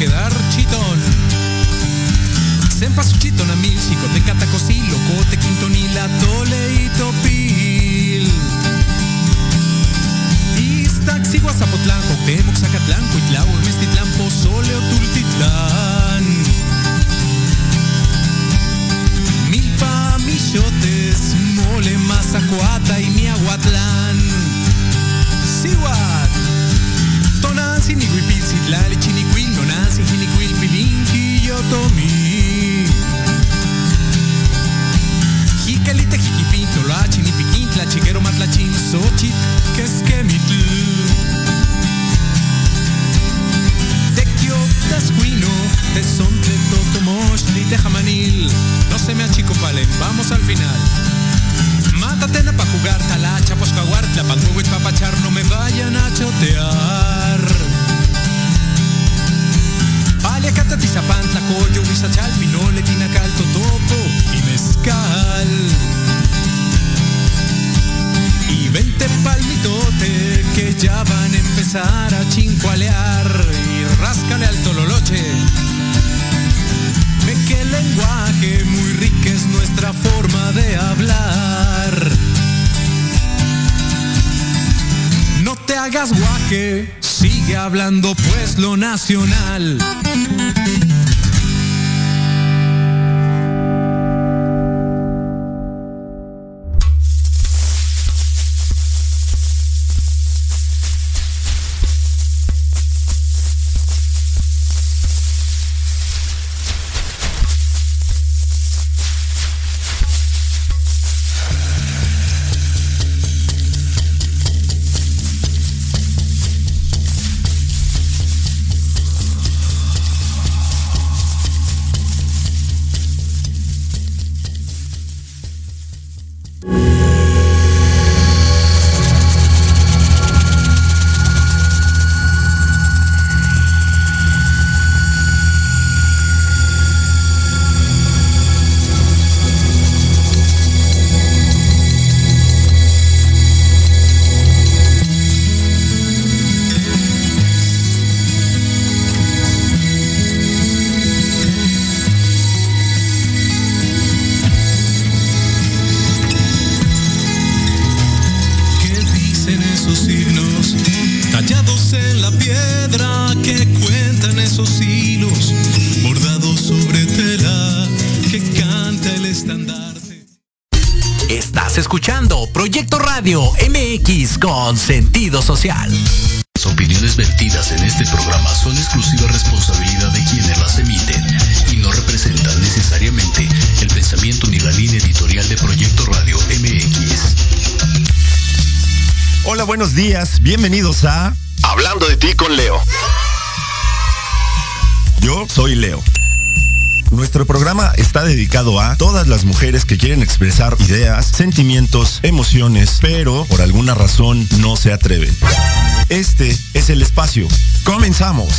quedar chitón. Sen paso chitón a mil, chico, te cataco, si loco, quintonila, tole y topi. nacional. sentido social. Las opiniones vertidas en este programa son exclusiva responsabilidad de quienes las emiten y no representan necesariamente el pensamiento ni la línea editorial de Proyecto Radio MX. Hola, buenos días, bienvenidos a Hablando de ti con Leo. Yo soy Leo. Nuestro programa está dedicado a todas las mujeres que quieren expresar ideas, sentimientos, emociones, pero por alguna razón no se atreven. Este es el espacio. Comenzamos.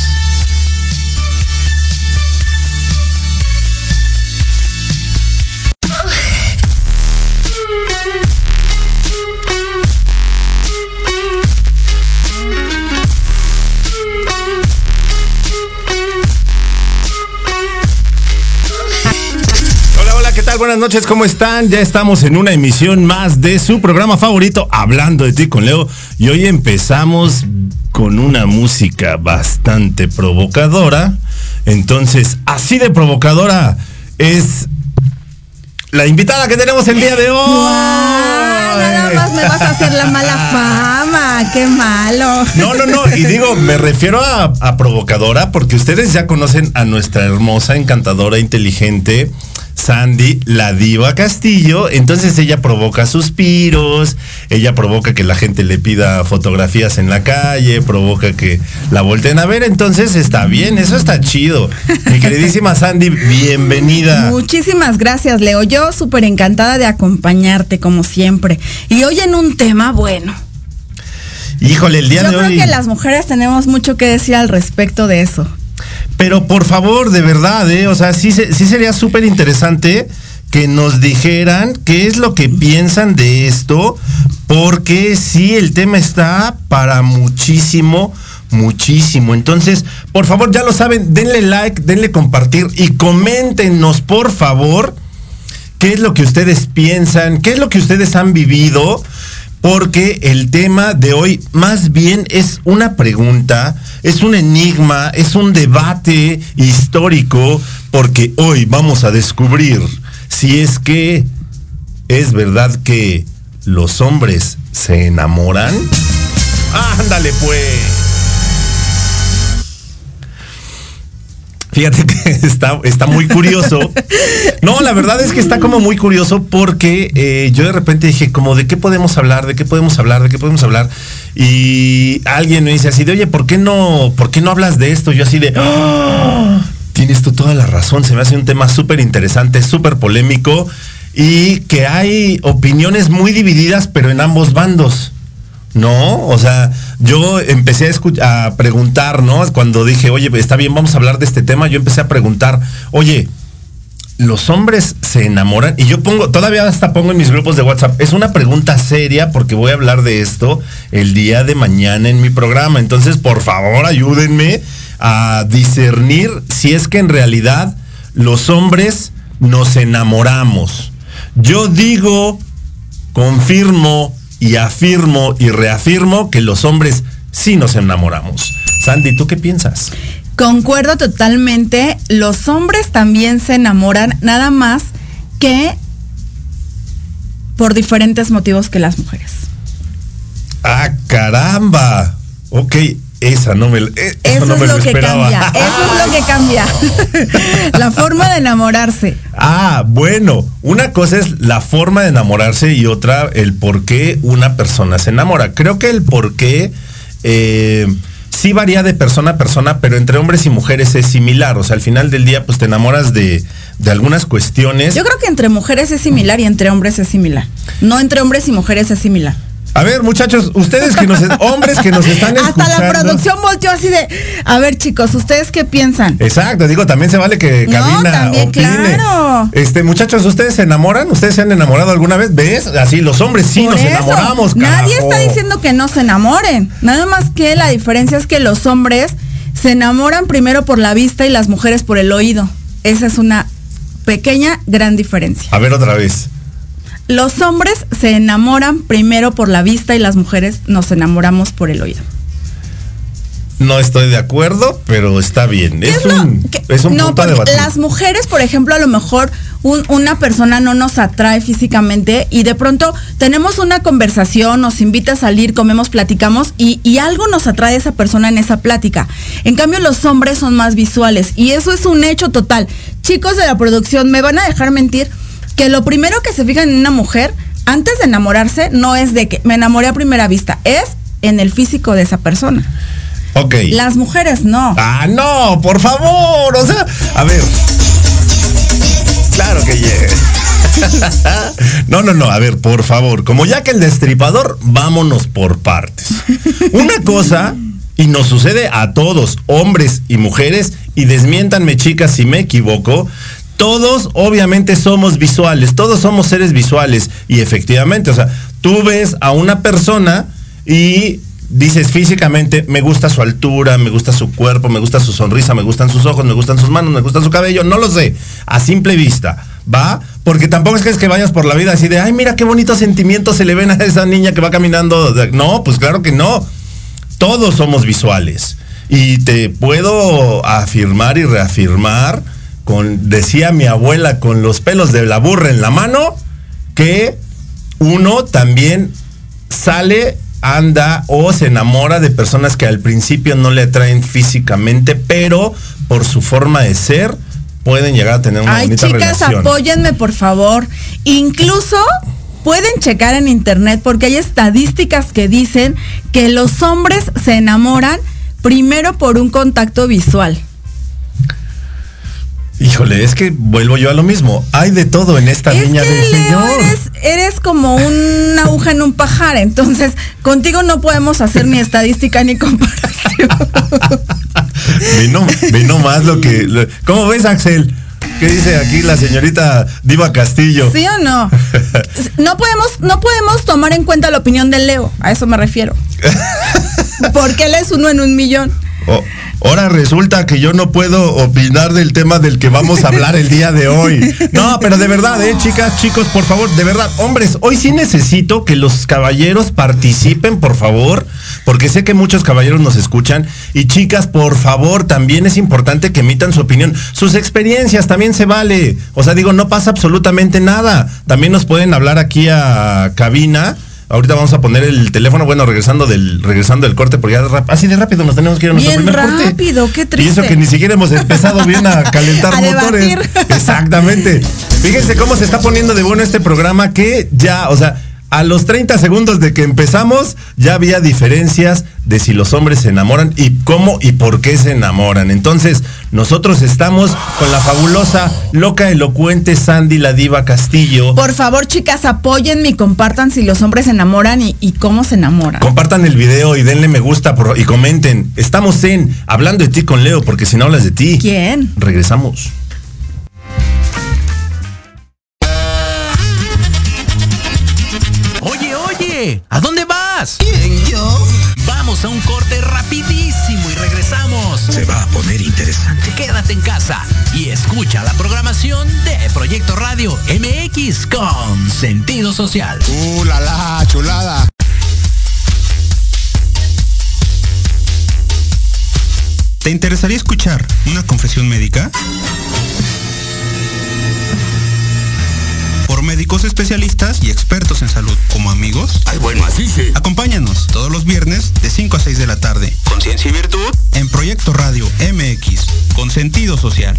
Buenas noches, ¿cómo están? Ya estamos en una emisión más de su programa favorito, Hablando de ti con Leo. Y hoy empezamos con una música bastante provocadora. Entonces, así de provocadora es la invitada que tenemos el día de hoy. nada más me vas a hacer la mala fama, qué malo. No, no, no, y digo, me refiero a, a provocadora porque ustedes ya conocen a nuestra hermosa, encantadora, inteligente Sandy, la diva Castillo, entonces ella provoca suspiros, ella provoca que la gente le pida fotografías en la calle, provoca que la volteen a ver, entonces está bien, eso está chido. Mi queridísima Sandy, bienvenida. Muchísimas gracias, Leo. Yo súper encantada de acompañarte, como siempre. Y hoy en un tema bueno. Híjole, el día Yo de creo hoy. que las mujeres tenemos mucho que decir al respecto de eso. Pero por favor, de verdad, ¿eh? O sea, sí, sí sería súper interesante que nos dijeran qué es lo que piensan de esto, porque sí, el tema está para muchísimo, muchísimo. Entonces, por favor, ya lo saben, denle like, denle compartir y coméntenos, por favor, qué es lo que ustedes piensan, qué es lo que ustedes han vivido, porque el tema de hoy más bien es una pregunta, es un enigma, es un debate histórico, porque hoy vamos a descubrir si es que es verdad que los hombres se enamoran. Ándale pues. Fíjate que está, está muy curioso. No, la verdad es que está como muy curioso porque eh, yo de repente dije, como, ¿de qué podemos hablar? ¿De qué podemos hablar? ¿De qué podemos hablar? Y alguien me dice así de, oye, ¿por qué no, por qué no hablas de esto? Yo así de, "Ah, tienes tú toda la razón. Se me hace un tema súper interesante, súper polémico y que hay opiniones muy divididas, pero en ambos bandos. No, o sea, yo empecé a, a preguntar, ¿no? Cuando dije, oye, está bien, vamos a hablar de este tema, yo empecé a preguntar, oye, los hombres se enamoran y yo pongo, todavía hasta pongo en mis grupos de WhatsApp, es una pregunta seria porque voy a hablar de esto el día de mañana en mi programa, entonces por favor ayúdenme a discernir si es que en realidad los hombres nos enamoramos. Yo digo, confirmo y afirmo y reafirmo que los hombres sí nos enamoramos. Sandy, ¿tú qué piensas? Concuerdo totalmente. Los hombres también se enamoran, nada más que por diferentes motivos que las mujeres. Ah, caramba. Ok, esa no me, eh, eso Eso no es me lo, lo, que esperaba. cambia. Eso es lo que cambia. la forma de enamorarse. Ah, bueno, una cosa es la forma de enamorarse y otra el por qué una persona se enamora. Creo que el por qué eh, sí varía de persona a persona, pero entre hombres y mujeres es similar. O sea, al final del día, pues te enamoras de, de algunas cuestiones. Yo creo que entre mujeres es similar y entre hombres es similar. No entre hombres y mujeres es similar. A ver, muchachos, ustedes que nos, hombres que nos están escuchando. Hasta la producción volteó así de, a ver chicos, ¿ustedes qué piensan? Exacto, digo, también se vale que No, cabina también, opine. claro. Este, muchachos, ¿ustedes se enamoran? ¿Ustedes se han enamorado alguna vez? ¿Ves? Así, los hombres sí Por nos eso, enamoramos, Nadie carajo. está diciendo que no se enamoren. Nada más que la diferencia es que los hombres se enamoran primero por la vista y las mujeres por el oído. Esa es una pequeña, gran diferencia. A ver otra vez. Los hombres se enamoran primero por la vista y las mujeres nos enamoramos por el oído. No estoy de acuerdo, pero está bien. ¿Qué Es, un, es un no, punto porque las mujeres, por ejemplo, a lo mejor un- una persona no nos atrae físicamente y de pronto tenemos una conversación, nos invita a salir, comemos, platicamos y, y algo nos atrae a esa persona en esa plática. En cambio, los hombres son más visuales y eso es un hecho total. Chicos de la producción, me van a dejar mentir que lo primero que se fijan en una mujer antes de enamorarse no es de que me enamoré a primera vista, es en el físico de esa persona. Ok. Las mujeres no. Ah, no, por favor. O sea, a ver. Claro que llegue. No, no, no, a ver, por favor, como ya que el destripador, vámonos por partes. Una cosa, y nos sucede a todos, hombres y mujeres, y desmiéntanme chicas si me equivoco, todos obviamente somos visuales, todos somos seres visuales, y efectivamente, o sea, tú ves a una persona y dices físicamente, me gusta su altura, me gusta su cuerpo, me gusta su sonrisa, me gustan sus ojos, me gustan sus manos, me gusta su cabello, no lo sé, a simple vista. ¿va? Porque tampoco es que, es que vayas por la vida así de, ay, mira qué bonitos sentimientos se le ven a esa niña que va caminando. No, pues claro que no. Todos somos visuales. Y te puedo afirmar y reafirmar, con, decía mi abuela, con los pelos de la burra en la mano, que uno también sale, anda o se enamora de personas que al principio no le atraen físicamente, pero por su forma de ser pueden llegar a tener una Ay, bonita chicas, relación. apóyenme, por favor. Incluso pueden checar en internet porque hay estadísticas que dicen que los hombres se enamoran primero por un contacto visual. Híjole, es que vuelvo yo a lo mismo. Hay de todo en esta Es viña que del Leo, Señor. eres, eres como una aguja en un pajar, entonces contigo no podemos hacer ni estadística ni comparación. Vino, vino más lo que. lo- ¿Cómo ves, Axel? ¿Qué dice aquí la señorita Diva Castillo? ¿Sí o no? No podemos, no podemos tomar en cuenta la opinión de Leo, a eso me refiero. Porque él es uno en un millón. Oh, ahora resulta que yo no puedo opinar del tema del que vamos a hablar el día de hoy. No, pero de verdad, eh, chicas, chicos, por favor, de verdad, hombres, hoy sí necesito que los caballeros participen, por favor, porque sé que muchos caballeros nos escuchan. Y chicas, por favor, también es importante que emitan su opinión. Sus experiencias también se vale. O sea, digo, no pasa absolutamente nada. También nos pueden hablar aquí a cabina. Ahorita vamos a poner el teléfono, bueno, regresando del regresando del corte, porque ya de así de rápido nos tenemos que ir a nuestro Bien primer corte. rápido, qué Y eso triste. que ni siquiera hemos empezado bien a calentar A motores. Exactamente. Fíjense cómo se está poniendo de bueno este programa que ya, o sea, a los 30 segundos de que empezamos ya había diferencias de si los hombres se enamoran y cómo y por qué se enamoran. Entonces, nosotros estamos con la fabulosa, loca, elocuente Sandy la Diva Castillo. Por favor, chicas, apóyenme y compartan si los hombres se enamoran y, y cómo se enamoran. Compartan el video y denle me gusta por- y comenten. Estamos en Hablando de ti con Leo, porque si no hablas de ti. ¿Quién? Regresamos. ¿A dónde vas? ¿Quién, yo? Vamos a un corte rapidísimo y regresamos. Se va a poner interesante. Quédate en casa y escucha la programación de Proyecto Radio MX con sentido social. ¡Uh, la, la, chulada! ¿Te interesaría escuchar una confesión médica? Por médicos especialistas y expertos en salud como amigos. Ay, bueno, así sí. Acompáñanos todos los viernes de 5 a 6 de la tarde Conciencia y virtud. en Proyecto Radio MX con sentido social.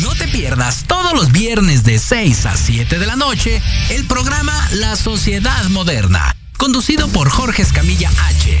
No te pierdas todos los viernes de 6 a 7 de la noche el programa La Sociedad Moderna, conducido por Jorge Escamilla H,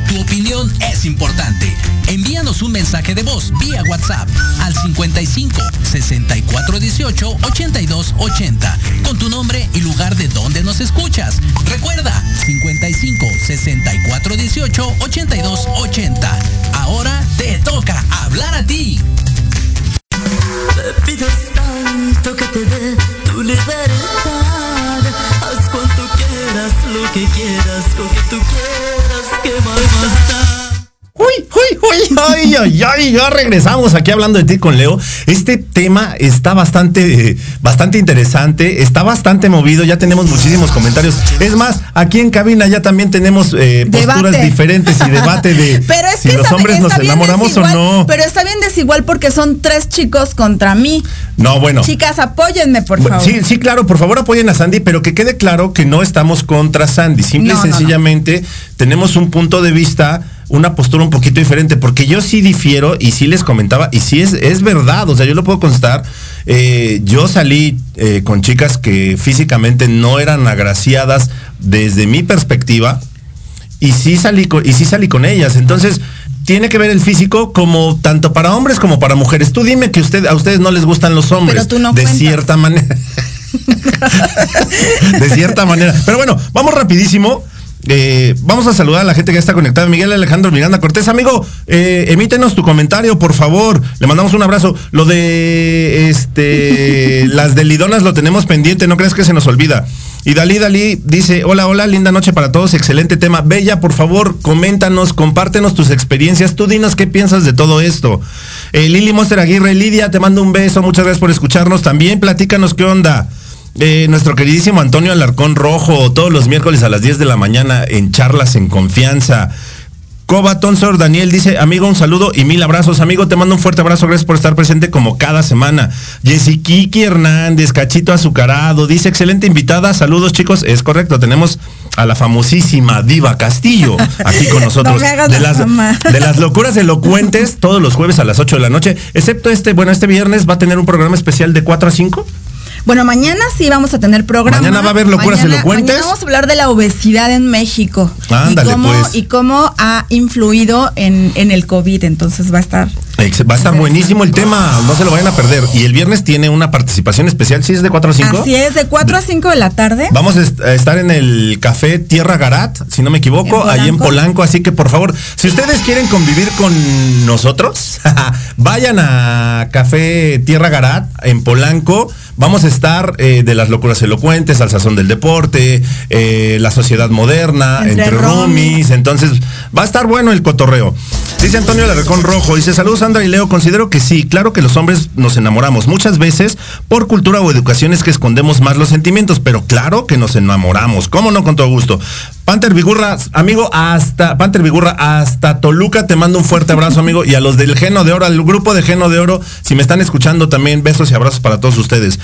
es importante. Envíanos un mensaje de voz vía WhatsApp al 55 64 18 82 80 con tu nombre y lugar de donde nos escuchas. Recuerda 55 64 18 82 80. Ahora te toca hablar a ti. Pides tanto tu libertad. Haz cuanto quieras, lo que quieras, con que tú quieras, que más da. ¡Uy, uy, ay, ay, ay, ya regresamos aquí hablando de ti con Leo. Este tema está bastante, eh, bastante interesante, está bastante movido, ya tenemos muchísimos comentarios. Es más, aquí en cabina ya también tenemos eh, posturas diferentes y debate de Pero es si los hombres nos enamoramos o no. Pero está bien desigual porque son tres chicos contra mí. No, bueno. Chicas, apóyenme, por favor. Sí, sí, claro, por favor apoyen a Sandy, pero que quede claro que no estamos contra Sandy. Simple No, y no, no. sencillamente tenemos un punto de vista, una postura un poquito diferente, porque yo sí difiero y sí les comentaba, y sí es, es verdad, o sea, yo lo puedo constar. eh, yo salí eh, con chicas que físicamente no eran agraciadas desde mi perspectiva, y sí salí con, y sí salí con ellas. Entonces, tiene que ver el físico como tanto para hombres como para mujeres. Tú dime que usted, a ustedes no les gustan los hombres. Pero tú no de cuentas. cierta manera. de cierta manera. Pero bueno, vamos rapidísimo. Eh, vamos a saludar a la gente que está conectada. Miguel Alejandro Miranda Cortés, amigo, eh, emítenos tu comentario, por favor. Le mandamos un abrazo. Lo de este las delidonas lo tenemos pendiente, no crees que se nos olvida. Y Dalí Dalí dice, hola, hola, linda noche para todos, excelente tema. Bella, por favor, coméntanos, compártenos tus experiencias, tú dinos qué piensas de todo esto. Eh, Lili Monster Aguirre, Lidia, te mando un beso, muchas gracias por escucharnos. También platícanos qué onda. Eh, nuestro queridísimo Antonio Alarcón Rojo, todos los miércoles a las 10 de la mañana en charlas en confianza. Coba Tonsor Daniel dice, amigo, un saludo y mil abrazos. Amigo, te mando un fuerte abrazo, gracias por estar presente como cada semana. Jessy Kiki Hernández, Cachito Azucarado, dice, excelente invitada. Saludos, chicos. Es correcto, tenemos a la famosísima Diva Castillo aquí con nosotros. No me hagas de, la las, de las locuras elocuentes, todos los jueves a las 8 de la noche, excepto este, bueno, este viernes va a tener un programa especial de 4 a 5. Bueno, mañana sí vamos a tener programa. Mañana va a haber locuras Mañana- elocuentes. mañana vamos a hablar de la obesidad en México. Ándale, y cómo, pues. Y cómo ha influido en, en el COVID. Entonces va a estar. Va a estar buenísimo el tema, no se lo vayan a perder. Y el viernes tiene una participación especial, ¿sí es de 4 a 5? Así es, de 4 a 5 de la tarde. Vamos a est- a estar en el café Tierra Garat, si no me equivoco, ¿En ahí en? Polanco. Así que por favor, si ustedes quieren convivir con nosotros, vayan a Café Tierra Garat en Polanco. Vamos a estar eh, de las locuras elocuentes, al sazón del deporte, eh, la sociedad moderna, Entre entre, roomies. Entonces, va a estar bueno el cotorreo. Dice Antonio Larrecón Rojo, dice, saludos Sandra y Leo, considero que sí, claro que los hombres nos enamoramos muchas veces por cultura o educación es que escondemos más los sentimientos, pero claro que nos enamoramos, cómo no con todo gusto. Panther Vigurra, amigo, hasta, Panther hasta Toluca, te mando un fuerte abrazo, amigo, y a los del Geno de Oro, al grupo de Geno de Oro, si me están escuchando también, besos y abrazos para todos ustedes.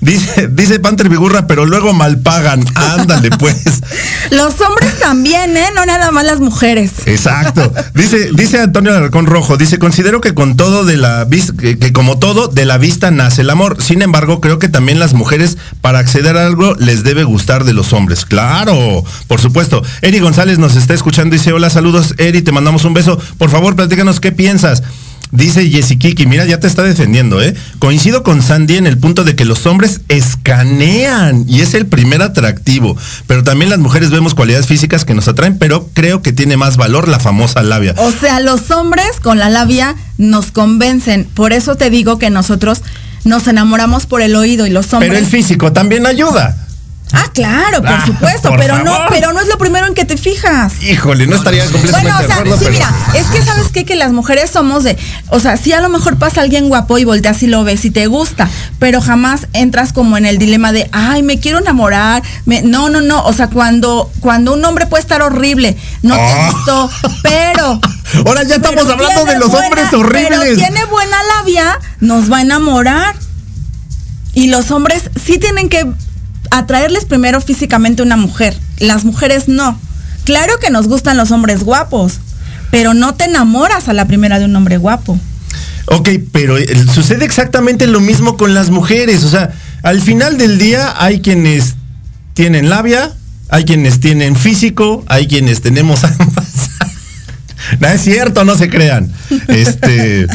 Dice, dice Panther Vigurra, pero luego mal pagan. Ándale, pues. Los hombres también, ¿eh? No nada más las mujeres. Exacto. Dice, dice Antonio Alarcón Rojo, dice, considero que con todo de la vista, que, que como todo, de la vista nace el amor. Sin embargo, creo que también las mujeres, para acceder a algo, les debe gustar de los hombres. Claro, por supuesto. Eri González nos está escuchando y dice, hola, saludos, Eri, te mandamos un beso. Por favor, platícanos qué piensas. Dice Jessy Kiki, mira, ya te está defendiendo, ¿eh? Coincido con Sandy en el punto de que los hombres escanean y es el primer atractivo, pero también las mujeres vemos cualidades físicas que nos atraen, pero creo que tiene más valor la famosa labia. O sea, los hombres con la labia nos convencen. Por eso te digo que nosotros nos enamoramos por el oído y los hombres. Pero el físico también ayuda. Ah, claro, por Ah, supuesto, por pero no, pero no es lo primero en que te fijas. Híjole, no estaría completamente Bueno, o de sea, acuerdo, sí, pero mira, es que sabes qué? que las mujeres somos de, o sea, sí a lo mejor pasa alguien guapo y volteas y lo ves y te gusta, pero jamás entras como en el dilema de, ay, me quiero enamorar, me- no, no, no, o sea, cuando, cuando un hombre puede estar horrible, no te Ah. gustó, pero ahora ya estamos pero hablando de los buena- hombres Pero horribles. tiene buena labia, nos va a enamorar. Y los hombres sí tienen que atraerles primero físicamente una mujer. Las mujeres no. Claro que nos gustan los hombres guapos, pero no te enamoras a la primera de un hombre guapo. Ok, pero eh, sucede exactamente lo mismo con las mujeres. O sea, al final del día hay quienes tienen labia, hay quienes tienen físico, hay quienes tenemos ambas. no es cierto, no se crean. Este.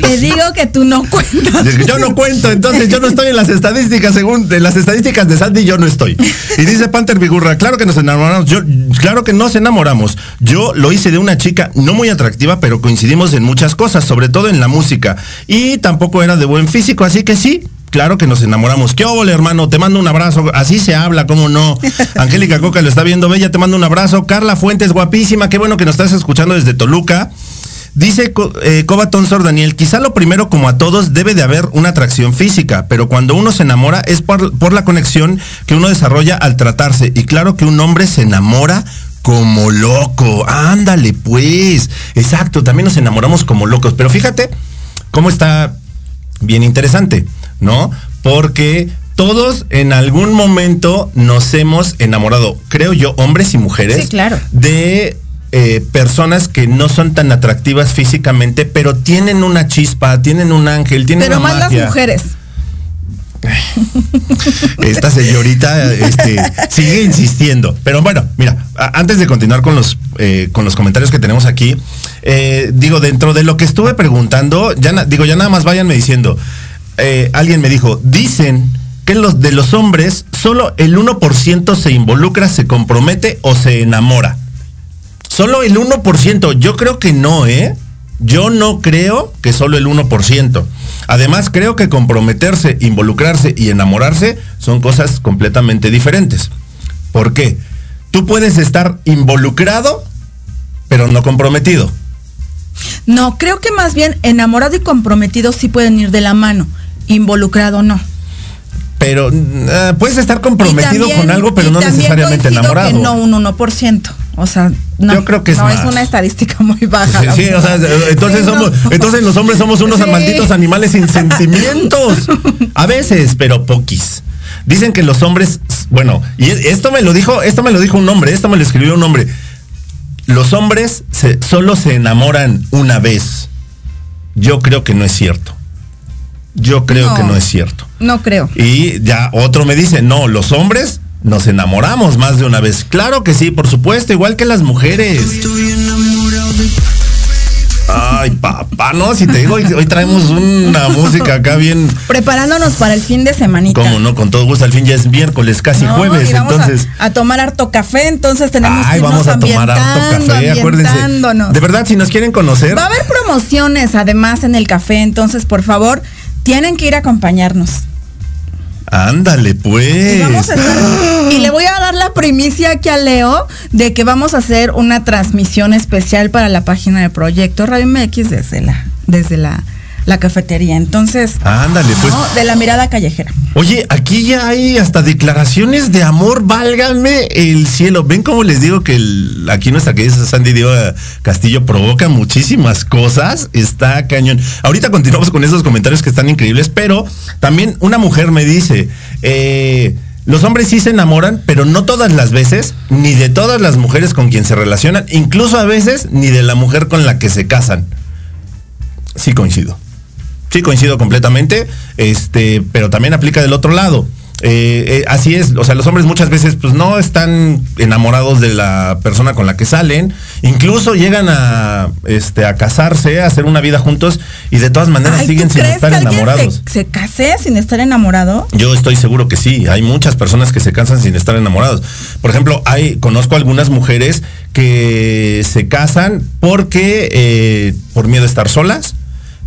Te digo que tú no cuentas. Yo no cuento, entonces yo no estoy en las estadísticas, según de las estadísticas de Sandy, yo no estoy. Y dice Panther Vigurra, claro que nos enamoramos, yo, claro que nos enamoramos. Yo lo hice de una chica no muy atractiva, pero coincidimos en muchas cosas, sobre todo en la música. Y tampoco era de buen físico, así que sí, Claro que nos enamoramos. ¿Qué óvole, hermano? Te mando un abrazo. Así se habla, ¿cómo no? Angélica Coca lo está viendo. Bella, te mando un abrazo. Carla Fuentes, guapísima. Qué bueno que nos estás escuchando desde Toluca. Dice eh, Tonsor Daniel, quizá lo primero como a todos debe de haber una atracción física, pero cuando uno se enamora es por, por la conexión que uno desarrolla al tratarse. Y claro que un hombre se enamora como loco. Ándale, pues. Exacto, también nos enamoramos como locos. Pero fíjate cómo está bien interesante, ¿no? Porque todos en algún momento nos hemos enamorado, creo yo, hombres y mujeres, Sí, claro. de eh, personas que no son tan atractivas físicamente, pero tienen una chispa, tienen un ángel, tienen Pero una más magia. las mujeres. Esta señorita este, sigue insistiendo. Pero bueno, mira, antes de continuar con los, eh, con los comentarios que tenemos aquí, eh, digo, dentro de lo que estuve preguntando, ya na- digo, ya nada más váyanme diciendo. eh, alguien me dijo, dicen que los de los hombres solo el 1% se involucra, se compromete o se enamora. Solo el 1%. Yo creo que no, ¿eh? Yo no creo que solo el 1%. Además, creo que comprometerse, involucrarse y enamorarse son cosas completamente diferentes. ¿Por qué? Tú puedes estar involucrado, pero no comprometido. No, creo que más bien enamorado y comprometido sí pueden ir de la mano. Involucrado no. Pero eh, puedes estar comprometido también- con algo, pero no necesariamente enamorado. Que no un 1%. O sea, no. Yo creo que es No, es más. una estadística muy baja. Sí, sí, o sea, entonces Sí, somos, no. entonces los hombres somos unos Sí. malditos animales sin sentimientos. A veces, pero poquis. Dicen que los hombres, bueno, y esto me lo dijo, esto me lo dijo un hombre, esto me lo escribió un hombre. Los hombres se- solo se enamoran una vez. Yo creo que no es cierto. Yo creo No. que no es cierto. No creo. Y ya otro me dice, no, los hombres nos enamoramos más de una vez. Claro que sí, por supuesto, igual que las mujeres. Ay, papá, no, si te digo, hoy, hoy traemos una música acá bien, Preparándonos para el fin de semanita. como no, con todo gusto, al fin ya es miércoles, casi No, jueves, y vamos a- entonces... a, tomar harto café, entonces tenemos Ay, que irnos vamos a tomar harto café, acuérdense. De verdad, si nos quieren conocer, Va a haber promociones además en el café, entonces por favor, tienen que ir a acompañarnos. Ándale, Y, pues. vamos a estar- y le voy a dar la primicia aquí a Leo de que vamos a hacer una transmisión especial para la página de Proyecto Radio MX desde la, desde la, la cafetería. Entonces, Ándale, pues. ¿no? de la mirada callejera. Oye, aquí ya hay hasta declaraciones de amor, válgame el cielo. Ven cómo les digo que el- aquí nuestra querida Sandy Diego Castillo provoca muchísimas cosas. Está cañón. Ahorita continuamos con esos comentarios que están increíbles, pero también una mujer me dice, eh, los hombres sí se enamoran, pero no todas las veces, ni de todas las mujeres con quien se relacionan, incluso a veces ni de la mujer con la que se casan. Sí coincido. Sí, coincido completamente, este, pero también aplica del otro lado. Eh, eh, así es, o sea, los hombres muchas veces pues no están enamorados de la persona con la que salen, incluso llegan a, este, a casarse, a hacer una vida juntos y de todas maneras Ay, siguen ¿tú sin estar que enamorados. Se, se case sin estar enamorado? Yo estoy seguro que sí. Hay muchas personas que se cansan sin estar enamorados. Por ejemplo, hay, conozco algunas mujeres que se casan porque eh, por miedo a estar solas,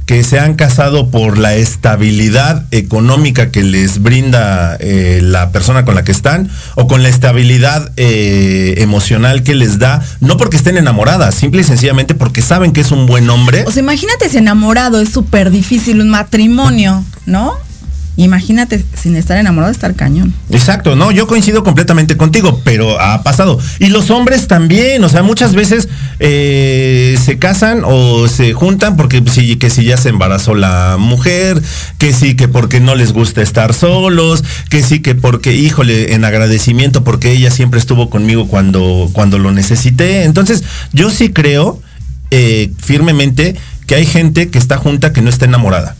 que se han casado por la estabilidad económica que les brinda eh, la persona con la que están o con la estabilidad eh, emocional que les da, no porque estén enamoradas, simple y sencillamente porque saben que es un buen hombre. O sea, imagínate si enamorado es súper difícil un matrimonio, ¿no? Imagínate sin estar enamorado, estar cañón. Exacto, no, yo coincido completamente contigo, pero ha pasado. Y los hombres también, o sea, muchas veces eh, se casan o se juntan porque sí, que si ya se embarazó la mujer, que sí, que porque no les gusta estar solos, que sí, que porque, híjole, en agradecimiento porque ella siempre estuvo conmigo cuando, cuando lo necesité. Entonces, yo sí creo eh, firmemente que hay gente que está junta que no está enamorada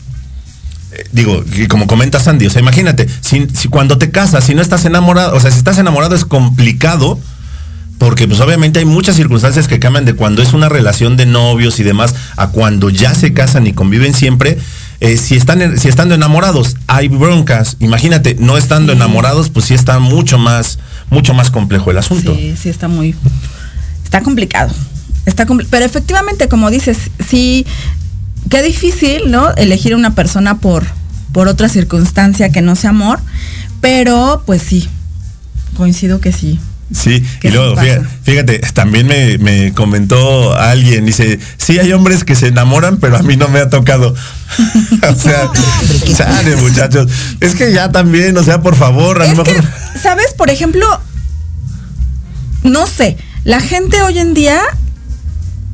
digo, y como comenta Sandy, o sea, imagínate, si, si cuando te casas, si no estás enamorado, o sea, si estás enamorado es complicado, porque pues obviamente hay muchas circunstancias que cambian de cuando es una relación de novios y demás a cuando ya se casan y conviven siempre. eh, si están si estando enamorados hay broncas imagínate no estando enamorados pues sí está mucho más mucho más complejo el asunto Sí, sí, está muy. Está complicado. Está Pero efectivamente, como dices, sí. Qué difícil, ¿no? Elegir una persona por, por otra circunstancia que no sea amor, pero pues sí, coincido que sí. Sí, ¿Qué y luego, fíjate, fíjate, también me, me comentó alguien, dice, sí hay hombres que se enamoran, pero a mí no me ha tocado. o sea, chale, muchachos. Es que ya también, o sea, por favor, a lo mejor. que, ¿sabes? Por ejemplo, no sé, la gente hoy en día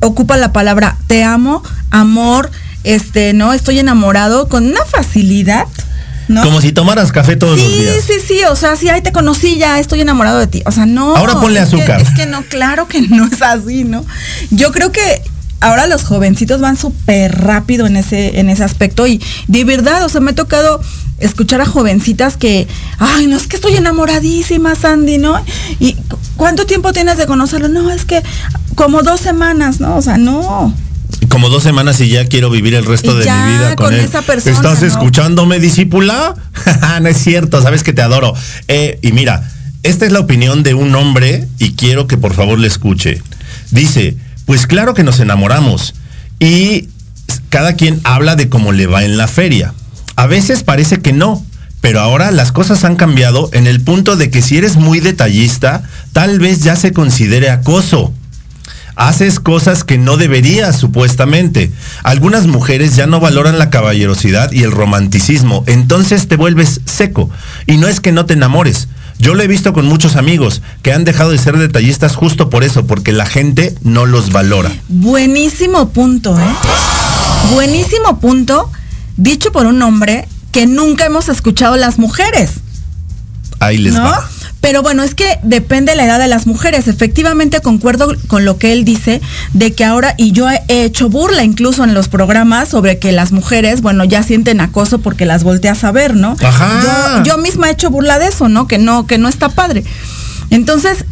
ocupa la palabra te amo, amor, este, ¿no? Estoy enamorado con una facilidad, ¿no? Como si tomaras café todos los Sí, días. sí, sí, o sea, sí, ahí te conocí, ya estoy enamorado de ti. O sea, no. Ahora ponle que- azúcar. es que no, claro que no es así, ¿no? Yo creo que ahora los jovencitos van súper rápido en ese, en ese aspecto y de verdad, o sea, me ha tocado escuchar a jovencitas que, ay, no, es que estoy enamoradísima, Sandy, ¿no? ¿Y cu- cuánto tiempo tienes de conocerlo? No, es que como dos semanas, ¿no? O sea, no. Como dos semanas y ya quiero vivir el resto Y de ya, mi vida con, con él. esa persona, ¿Estás ¿no? escuchándome, discípula? no es cierto, sabes que te adoro. Eh, y mira, esta es la opinión de un hombre y quiero que por favor le escuche. Dice, pues claro que nos enamoramos y cada quien habla de cómo le va en la feria. A veces parece que no, pero ahora las cosas han cambiado en el punto de que si eres muy detallista, tal vez ya se considere acoso haces cosas que no deberías supuestamente. Algunas mujeres ya no valoran la caballerosidad y el romanticismo, entonces te vuelves seco. Y no es que no te enamores. Yo lo he visto con muchos amigos que han dejado de ser detallistas justo por eso, porque la gente no los valora. Buenísimo punto, ¿eh? Buenísimo punto, dicho por un hombre que nunca hemos escuchado las mujeres, Ahí les ¿no? va. Pero bueno, es que depende de la edad de las mujeres. Efectivamente, concuerdo con lo que él dice, de que ahora, y yo he hecho burla incluso en los programas sobre que las mujeres, bueno, ya sienten acoso porque las volteas a ver, ¿no? Ajá. Yo, yo misma he hecho burla de eso, ¿no? Que no, que no está padre. Entonces,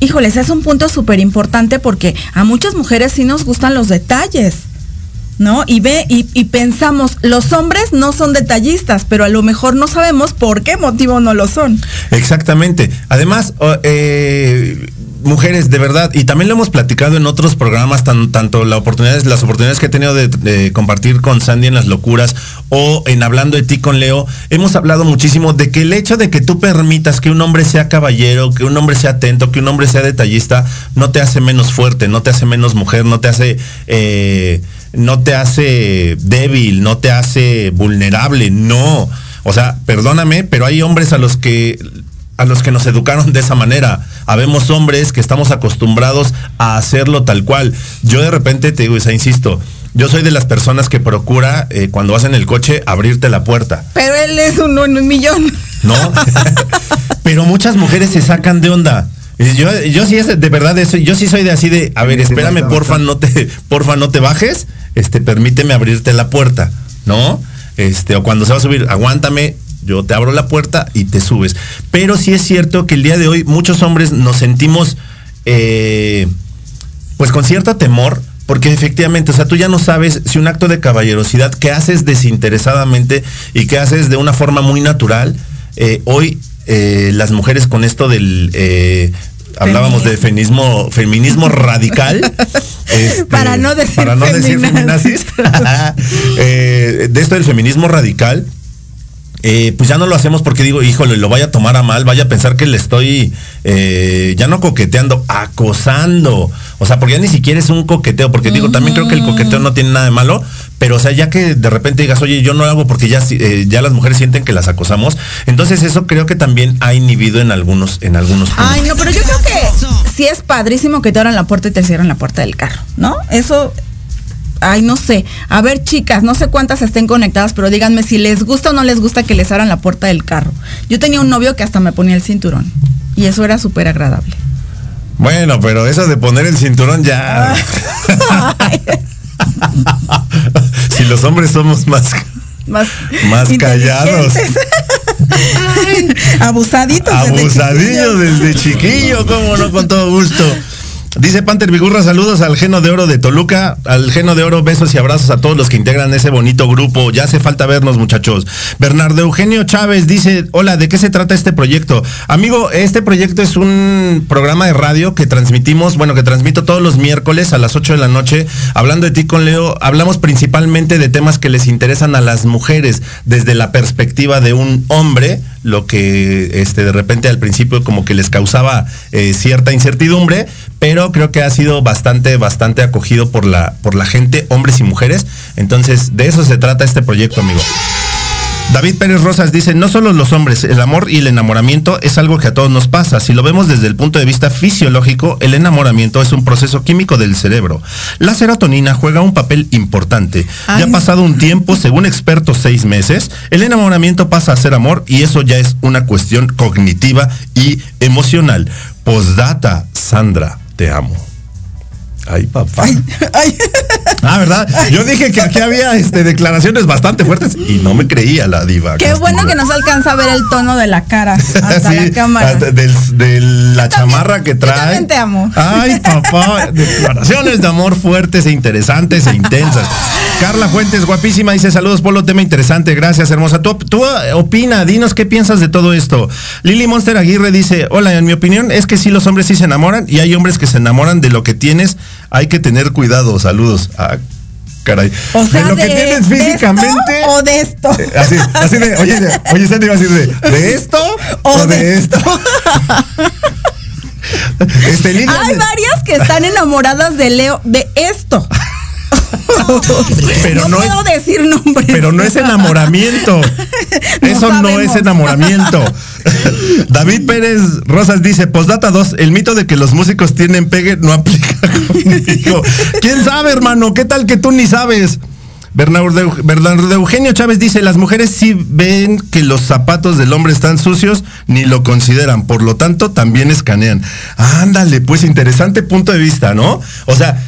híjoles, es un punto súper importante porque a muchas mujeres sí nos gustan los detalles. ¿No? Y ve, y, pensamos, los hombres no son detallistas, pero a lo mejor no sabemos por qué motivo no lo son. Exactamente. Además, eh, mujeres, de verdad, y también lo hemos platicado en otros programas, tan- tanto oportunidades, las oportunidades que he tenido de, de compartir con Sandy en las locuras o en hablando de ti con Leo, hemos hablado muchísimo de que el hecho de que tú permitas que un hombre sea caballero, que un hombre sea atento, que un hombre sea detallista, no te hace menos fuerte, no te hace menos mujer, no te hace eh, no te hace débil, no te hace vulnerable, no. O sea, perdóname, pero hay hombres a los que a los que nos educaron de esa manera. Habemos hombres que estamos acostumbrados a hacerlo tal cual. Yo de repente te digo, o sea, insisto, yo soy de las personas que procura eh, cuando vas en el coche abrirte la puerta. Pero él es uno en un millón. ¿no? Pero muchas mujeres se sacan de onda. Yo, yo sí es de verdad eso, yo sí soy de así de, a ver, espérame, porfa, no te, porfa, no te bajes, este, permíteme abrirte la puerta, ¿no? Este, o cuando se va a subir, aguántame, yo te abro la puerta y te subes. Pero sí es cierto que el día de hoy muchos hombres nos sentimos, eh, pues con cierto temor, porque efectivamente, o sea, tú ya no sabes si un acto de caballerosidad que haces desinteresadamente y que haces de una forma muy natural, eh, hoy eh, las mujeres con esto del... Hablábamos de feminismo, feminismo radical. este, Para no decir para no decir feminazis. feminazis. Eh, de esto del feminismo radical, eh, pues ya no lo hacemos porque digo, híjole, lo vaya a tomar a mal, vaya a pensar que le estoy eh, ya no coqueteando, acosando. O sea, porque ya ni siquiera es un coqueteo, porque digo, también creo que el coqueteo no tiene nada de malo, pero o sea, ya que de repente digas, oye, yo no lo hago porque ya, eh, ya las mujeres sienten que las acosamos, entonces eso creo que también ha inhibido en algunos, en algunos puntos. Ay, no, pero yo creo que sí es padrísimo que te abran la puerta y te cierran la puerta del carro, ¿no? Eso, ay, no sé. A ver, chicas, no sé cuántas estén conectadas, pero díganme si les gusta o no les gusta que les abran la puerta del carro. Yo tenía un novio que hasta me ponía el cinturón. Y eso era súper agradable. Bueno, pero eso de poner el cinturón ya. si los hombres somos más, Más, más callados. inteligentes. Abusaditos. desde chiquillos. desde chiquillo, cómo no, con todo gusto. Dice Panther Vigurra, saludos al Geno de Oro de Toluca, al Geno de Oro, besos y abrazos a todos los que integran ese bonito grupo. Ya hace falta vernos, muchachos. Bernardo Eugenio Chávez dice, hola, ¿de qué se trata este proyecto? Amigo, este proyecto es un programa de radio que transmitimos, bueno, que transmito todos los miércoles a las 8 de la noche. Hablando de ti con Leo, hablamos principalmente de temas que les interesan a las mujeres desde la perspectiva de un hombre, lo que este, de repente al principio como que les causaba eh, cierta incertidumbre, pero creo que ha sido bastante, bastante acogido por la, por la gente, hombres y mujeres. Entonces, de eso se trata este proyecto, amigo. David Pérez Rosas dice, no solo los hombres, el amor y el enamoramiento es algo que a todos nos pasa. Si lo vemos desde el punto de vista fisiológico, el enamoramiento es un proceso químico del cerebro. La serotonina juega un papel importante. Ya ha pasado un tiempo, según expertos seis meses, el enamoramiento pasa a ser amor y eso ya es una cuestión cognitiva y emocional. Postdata, Sandra, te amo. Ay, papá. Ah, ¿verdad? Yo dije que aquí había este, declaraciones bastante fuertes y no me creía la diva. Qué bueno que no se alcanza a ver el tono de la cara hasta la cámara. De, la chamarra que trae. Yo también te amo. Ay, papá. Declaraciones de amor fuertes e interesantes e intensas. Carla Fuentes, guapísima, dice saludos, Polo, tema interesante. Gracias, hermosa. Tú, tú eh, opina, dinos qué piensas de todo esto. Lili Monster Aguirre dice, hola, en mi opinión es que sí, los hombres sí se enamoran y hay hombres que se enamoran de lo que tienes hay que tener cuidado. Saludos. Ah, caray. O sea, de lo que tienes físicamente. o de esto. Eh, así, así de, oye, oye, Sandy a decir de, ¿de esto o, de, esto? este, Hay varias que están enamoradas de Leo, de esto. pero no, puedo decir nombres. Pero no es enamoramiento. Eso no es enamoramiento. David Pérez Rosas dice, postdata 2, el mito de que los músicos tienen pegue no aplica conmigo. ¿Quién sabe, hermano? ¿Qué tal que tú ni sabes? Bernardo, Bernardo Eugenio Chávez dice, las mujeres sí ven que los zapatos del hombre están sucios, ni lo consideran, por lo tanto también escanean. Ándale, pues interesante punto de vista, ¿no? O sea,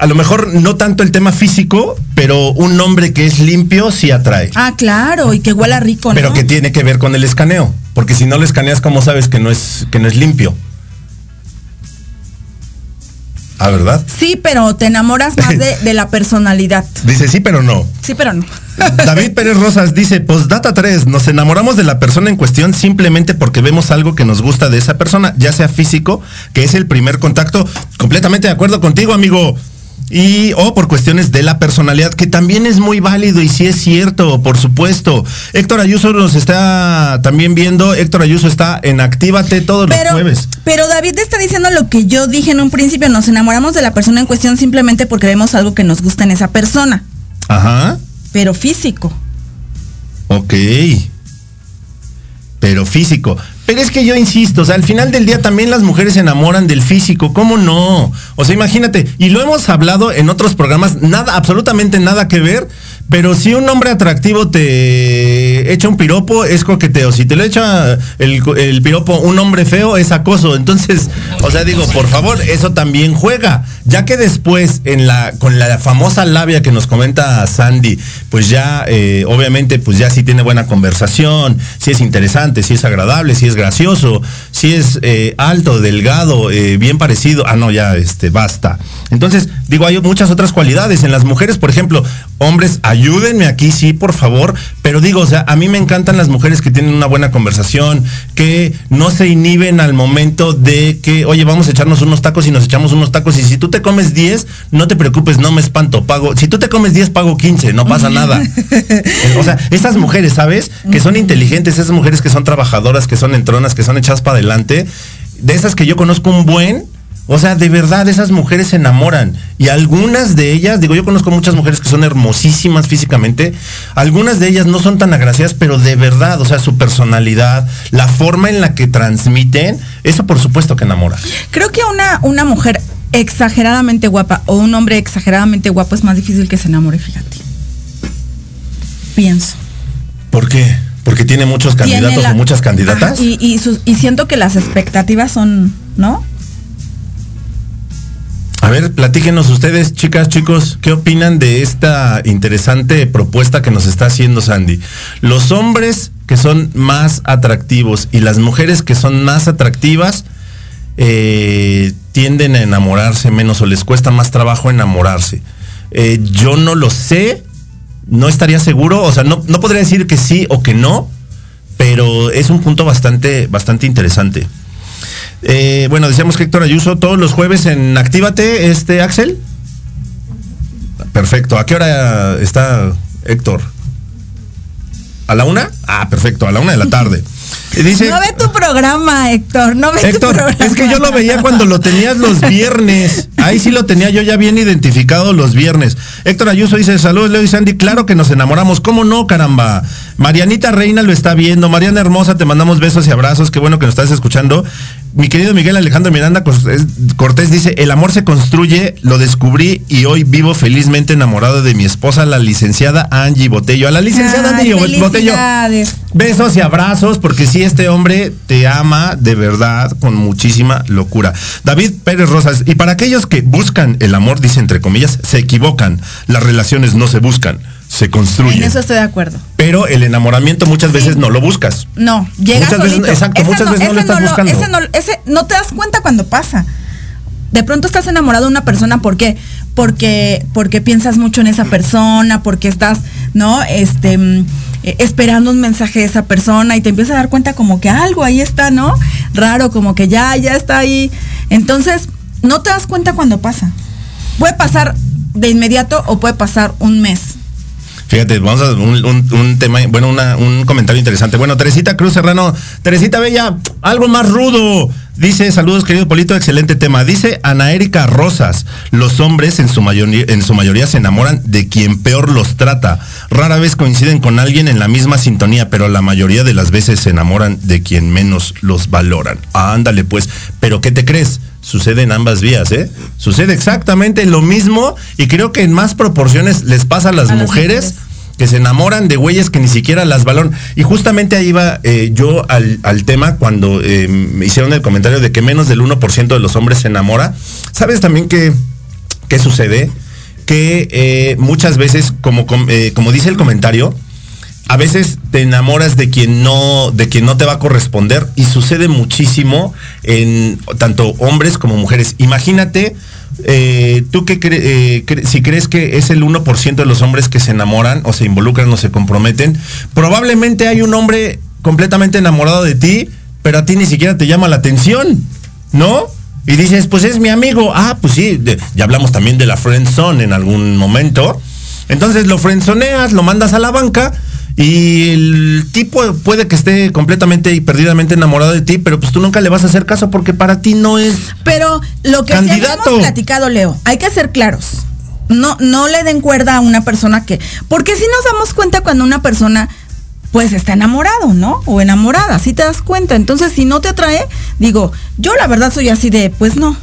a lo mejor no tanto el tema físico, pero un hombre que es limpio sí atrae. Ah, claro, y que huela rico, ¿no? Pero que tiene que ver con el escaneo, porque si no lo escaneas, ¿cómo sabes que no es, que no es limpio? Ah, ¿verdad? Sí, pero te enamoras más de, la personalidad. Dice sí, pero no. Sí, pero no. David Pérez Rosas dice, postdata 3, nos enamoramos de la persona en cuestión simplemente porque vemos algo que nos gusta de esa persona, ya sea físico, que es el primer contacto. Completamente de acuerdo contigo, amigo y o por cuestiones de la personalidad, que también es muy válido y sí es cierto, por supuesto. Héctor Ayuso nos está también viendo, Héctor Ayuso está en Actívate todos los jueves. Pero David está diciendo lo que yo dije en un principio, nos enamoramos de la persona en cuestión simplemente porque vemos algo que nos gusta en esa persona. Ajá. Pero físico. Ok. Pero físico. Pero es que yo insisto, o sea, al final del día también las mujeres se enamoran del físico, ¿cómo no? O sea, imagínate, y lo hemos hablado en otros programas, nada, absolutamente nada que ver, pero si un hombre atractivo te echa un piropo, es coqueteo. Si te lo echa el, piropo un hombre feo, es acoso. Entonces, o sea, digo, por favor, eso también juega. Ya que después, en la, con la famosa labia que nos comenta Sandy, pues ya, eh, obviamente, pues ya sí tiene buena conversación, si es interesante, si es agradable, si es gracioso, si es eh, alto, delgado, eh, bien parecido. Ah, no, ya, este, basta. Entonces, digo, hay muchas otras cualidades. En las mujeres, por ejemplo, hombres, ayúdenme aquí, sí, por favor. Pero digo, o sea, a mí me encantan las mujeres que tienen una buena conversación, que no se inhiben al momento de que, oye, vamos a echarnos unos tacos y nos echamos unos tacos. Y si tú te comes 10, no te preocupes, no me espanto, pago. Si tú te comes 10, pago 15, no pasa nada. o sea, esas mujeres, ¿sabes? Que son inteligentes, esas mujeres que son trabajadoras, que son entronas, que son echadas para adelante. De esas que yo conozco un buen, o sea, de verdad, esas mujeres se enamoran. Y algunas de ellas, digo, yo conozco muchas mujeres que son hermosísimas físicamente. Algunas de ellas no son tan agraciadas, pero de verdad, o sea, su personalidad, la forma en la que transmiten, eso por supuesto que enamora. Creo que una, una mujer exageradamente guapa o un hombre exageradamente guapo es más difícil que se enamore, fíjate. Pienso. ¿Por qué? Porque tiene muchos candidatos o muchas candidatas. y, y siento que las expectativas son, ¿no? A ver, platíquenos ustedes, chicas, chicos, ¿qué opinan de esta interesante propuesta que nos está haciendo Sandy? Los hombres que son más atractivos y las mujeres que son más atractivas, eh, tienden a enamorarse menos o les cuesta más trabajo enamorarse. Eh, yo no lo sé, no estaría seguro, o sea, no, no podría decir que sí o que no, pero es un punto bastante, bastante interesante. Eh, bueno, decíamos que Héctor Ayuso todos los jueves en Actívate, este Axel. Perfecto. ¿A qué hora está Héctor? ¿A la una? Ah, perfecto, a la una de la tarde. Dice, no ve tu programa, Héctor, no ve tu programa. es que yo lo veía cuando lo tenías los viernes. Ahí sí lo tenía yo ya bien identificado los viernes. Héctor Ayuso dice, saludos Leo y Sandy, claro que nos enamoramos. ¿Cómo no, caramba? Marianita Reina lo está viendo. Mariana Hermosa, te mandamos besos y abrazos. Qué bueno que nos estás escuchando. Mi querido Miguel Alejandro Miranda Cortés- Cortés dice, el amor se construye, lo descubrí y hoy vivo felizmente enamorado de mi esposa, la licenciada Angie Botello. A la licenciada Ay, Angie Botello. Besos y abrazos, porque sí, este hombre te ama de verdad con muchísima locura. David Pérez Rosas, y para aquellos que buscan el amor, dice entre comillas, se equivocan. Las relaciones no se buscan, se En construyen. eso estoy de acuerdo. Pero el enamoramiento muchas veces no lo buscas. No, llega Muchas veces- exacto, muchas veces no lo estás buscando. ese, no, ese no te das cuenta cuando pasa. De pronto estás enamorado de una persona, ¿por qué? Porque, porque piensas mucho en esa persona, porque estás, ¿no? Este, mm, eh, esperando un mensaje de esa persona y te empiezas a dar cuenta como que algo ahí está, ¿no? Raro, como que ya, ya está ahí. Entonces, no te das cuenta cuando pasa. Puede pasar de inmediato o puede pasar un mes. Fíjate, vamos a un, un- tema, bueno, una- un comentario interesante. Bueno, Teresita Cruz Serrano, Teresita Bella, algo más rudo. Dice, saludos querido Polito, excelente tema. Dice Ana Erika Rosas, los hombres en su, mayoría, en su mayoría se enamoran de quien peor los trata. Rara vez coinciden con alguien en la misma sintonía, pero la mayoría de las veces se enamoran de quien menos los valoran. Ah, ándale pues, pero ¿qué te crees? Sucede en ambas vías, ¿eh? Sucede exactamente lo mismo y creo que en más proporciones les pasa a las A las mujeres mujeres. Que se enamoran de güeyes que ni siquiera las valoran. Y justamente ahí va eh, yo al, al tema cuando eh, me hicieron el comentario de que menos del 1% de los hombres se enamora. ¿Sabes también qué, qué sucede? Que eh, muchas veces, como, com- eh, como dice el comentario, a veces te enamoras de quien no de quien no te va a corresponder y sucede muchísimo en tanto hombres como mujeres imagínate eh, tú que si crees que es el 1% de los hombres que se enamoran o se involucran o se comprometen probablemente hay un hombre completamente enamorado de ti pero a ti ni siquiera te llama la atención no y dices pues es mi amigo ah pues sí ya hablamos también de la friend zone en algún momento. Entonces lo frenzoneas, lo mandas a la banca y el tipo puede que esté completamente y perdidamente enamorado de ti, pero pues tú nunca le vas a hacer caso porque para ti no es. Pero lo que sí habíamos platicado, Leo, hay que ser claros. No, no le den cuerda a una persona que. Porque si nos damos cuenta cuando una persona pues está enamorado, ¿no? O enamorada, si te das cuenta. Entonces, si no te atrae, digo, yo la verdad soy así de, pues no.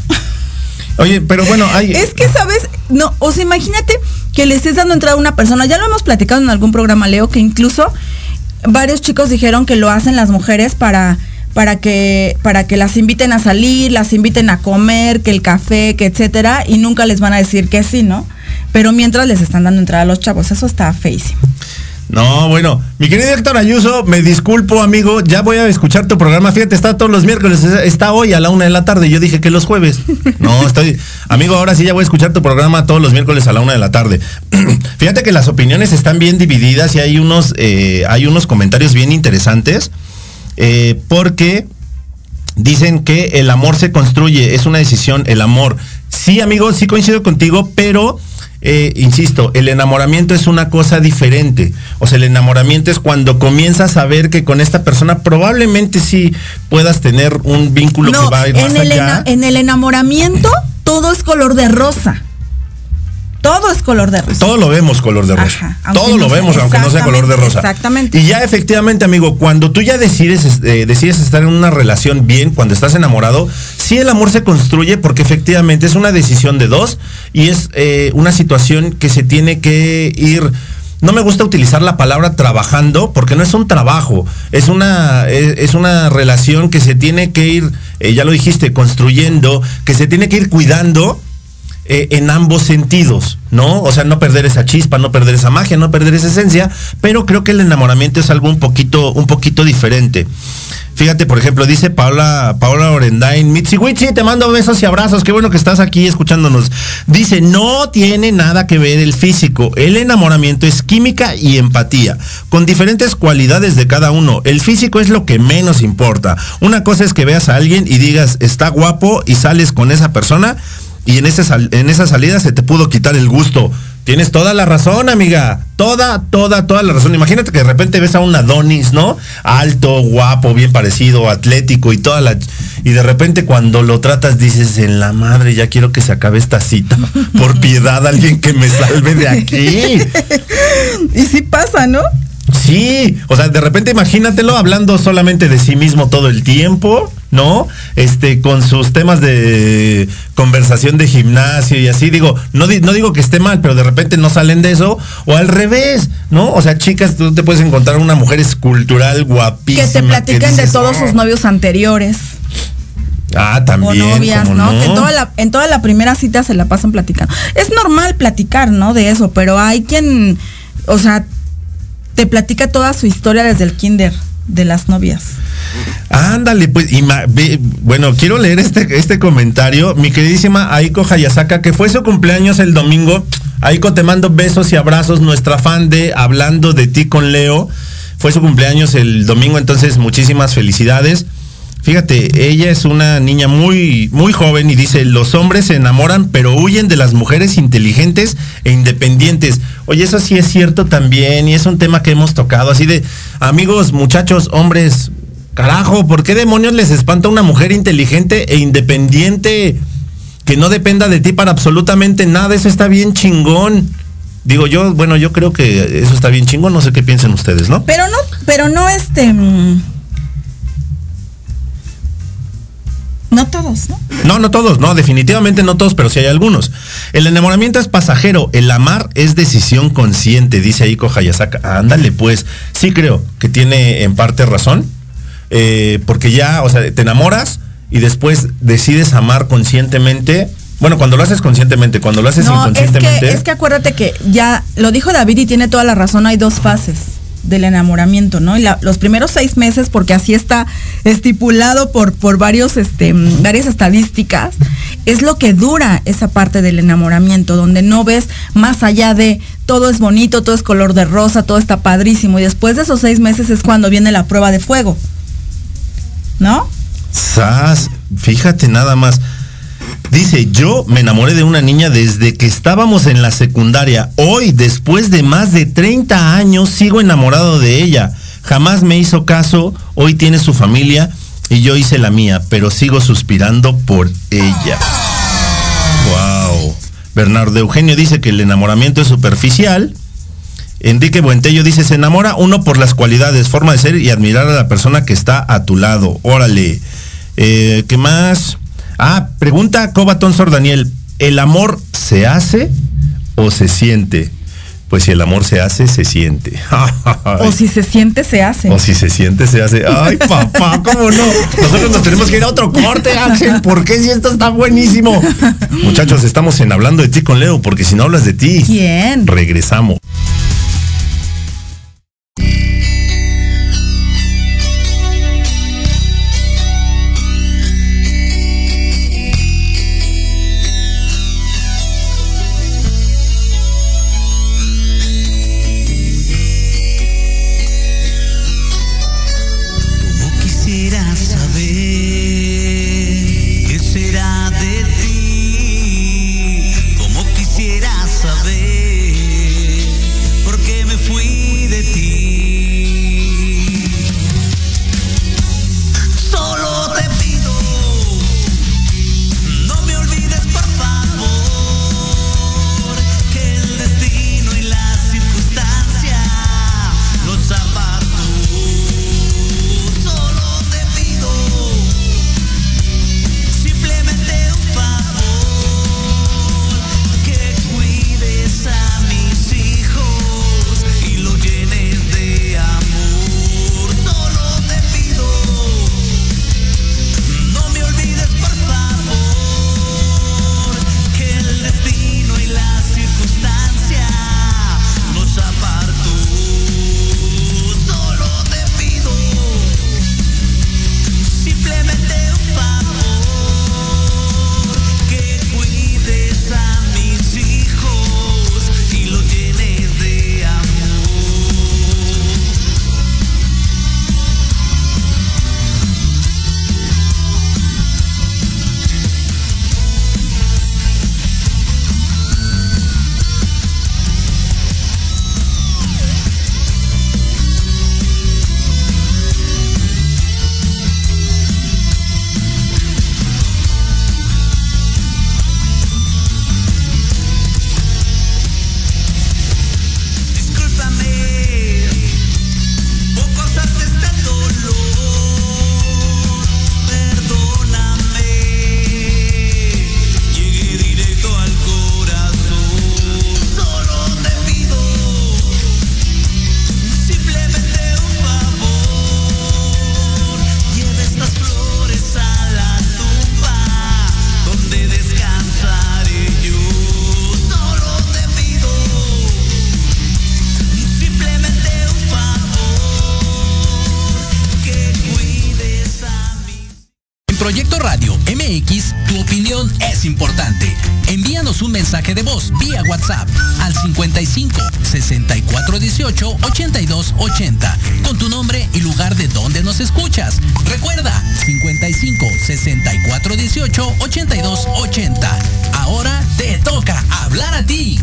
Oye, pero bueno, hay. Es que, ¿sabes? No, o sea, imagínate que le estés dando entrada a una persona. Ya lo hemos platicado en algún programa, Leo, que incluso varios chicos dijeron que lo hacen las mujeres para para que para que las inviten a salir, las inviten a comer, que el café, que etcétera, y nunca les van a decir que sí, ¿no? Pero mientras les están dando entrada a los chavos, eso está feísimo. No, bueno, mi querido Héctor Ayuso, me disculpo, amigo, ya voy a escuchar tu programa. Fíjate, está todos los miércoles, está hoy a la una de la tarde. Yo dije que los jueves. No, estoy. Amigo, ahora sí ya voy a escuchar tu programa todos los miércoles a la una de la tarde. Fíjate que las opiniones están bien divididas y hay unos, eh, hay unos comentarios bien interesantes. eh, porque dicen que el amor se construye, es una decisión, el amor. Sí, amigo, sí coincido contigo, pero eh, insisto, el enamoramiento es una cosa diferente. O sea, el enamoramiento es cuando comienzas a ver que con esta persona probablemente sí puedas tener un vínculo No, que va a ir más en el, allá. ena- en el enamoramiento todo es color de rosa. Todo es color de rosa. Todo lo vemos color de rosa. Ajá, Todo no lo sea- vemos aunque no sea color de rosa. exactamente. Y ya efectivamente, amigo, cuando tú ya decides, eh, decides estar en una relación bien, cuando estás enamorado, sí el amor se construye porque efectivamente es una decisión de dos y es eh, una situación que se tiene que ir. No me gusta utilizar la palabra trabajando porque no es un trabajo, es una, es, es una relación que se tiene que ir, eh, ya lo dijiste, construyendo, que se tiene que ir cuidando eh, en ambos sentidos, ¿no? O sea, no perder esa chispa, no perder esa magia, no perder esa esencia, pero creo que el enamoramiento es algo un poquito, un poquito diferente. Fíjate, por ejemplo, dice Paola, Paola Orendain, Mitziwichi, te mando besos y abrazos, qué bueno que estás aquí escuchándonos. Dice, no tiene nada que ver el físico, el enamoramiento es química y empatía, con diferentes cualidades de cada uno. El físico es lo que menos importa. Una cosa es que veas a alguien y digas, está guapo y sales con esa persona y en, ese en esa salida se te pudo quitar el gusto. Tienes toda la razón, amiga. Toda, toda, toda la razón. Imagínate que de repente ves a un Adonis, ¿no? Alto, guapo, bien parecido, atlético y toda la. Y de repente cuando lo tratas dices, en la madre, ya quiero que se acabe esta cita. Por piedad, alguien que me salve de aquí. y sí pasa, ¿no? Sí, o sea, de repente imagínatelo hablando solamente de sí mismo todo el tiempo, ¿no? Este, con sus temas de conversación de gimnasio y así, digo, no, no digo que esté mal, pero de repente no salen de eso, o al revés, ¿no? O sea, chicas, tú te puedes encontrar una mujer escultural guapísima. Que te platiquen de todos sus novios anteriores. Ah, también. O novias, ¿no? Que en toda, la, en toda la primera cita se la pasan platicando. Es normal platicar, ¿no? De eso, pero hay quien, o sea, te platica toda su historia desde el kinder de las novias. Ándale, pues, y bueno, quiero leer este, este comentario. Mi queridísima Aiko Hayasaka, que fue su cumpleaños el domingo. Aiko, te mando besos y abrazos. Nuestra fan de Hablando de ti con Leo. Fue su cumpleaños el domingo, entonces muchísimas felicidades. Fíjate, ella es una niña muy, muy joven y dice, los hombres se enamoran, pero huyen de las mujeres inteligentes e independientes. Oye, eso sí es cierto también y es un tema que hemos tocado. Así de, amigos, muchachos, hombres, carajo, ¿por qué demonios les espanta una mujer inteligente e independiente que no dependa de ti para absolutamente nada? Eso está bien chingón. Digo yo, bueno, yo creo que eso está bien chingón, no sé qué piensen ustedes, ¿no? Pero no, pero no este... Mm, No todos, ¿no? No, no todos, no, definitivamente no todos, pero sí hay algunos. El enamoramiento es pasajero, el amar es decisión consciente, dice Aiko Hayasaka. Ándale, pues, sí creo que tiene en parte razón, eh, porque ya, o sea, te enamoras y después decides amar conscientemente. Bueno, cuando lo haces conscientemente, cuando lo haces inconscientemente. Es que, es que acuérdate que ya lo dijo David y tiene toda la razón, hay dos fases del enamoramiento, ¿no? Y los primeros seis meses, porque así está estipulado por, por varios, este, varias estadísticas, es lo que dura esa parte del enamoramiento, donde no ves más allá de todo es bonito, todo es color de rosa, todo está padrísimo. Y después de esos seis meses es cuando viene la prueba de fuego. ¿No? Sas, fíjate nada más. Dice, yo me enamoré de una niña desde que estábamos en la secundaria. Hoy, después de más de 30 años, sigo enamorado de ella. Jamás me hizo caso, hoy tiene su familia y yo hice la mía, pero sigo suspirando por ella. Wow. Bernardo Eugenio dice que el enamoramiento es superficial. Enrique Buentello dice, se enamora uno por las cualidades, forma de ser y admirar a la persona que está a tu lado. Órale. Eh, ¿Qué más? Ah, pregunta Cobatón Sor Daniel, ¿el amor se hace o se siente? Pues si el amor se hace, se siente. o si se siente, se hace. O si se siente, se hace. Ay, papá, ¿cómo no? Nosotros nos tenemos que ir a otro corte, Axel. ¿Por qué si esto está buenísimo? Muchachos, estamos en hablando de ti con Leo, porque si no hablas de ti, ¿quién? Regresamos. Es importante. Envíanos un mensaje de voz vía WhatsApp al 55 64 18 82 80 con tu nombre y lugar de donde nos escuchas. Recuerda 55 64 18 82 80. Ahora te toca hablar a ti.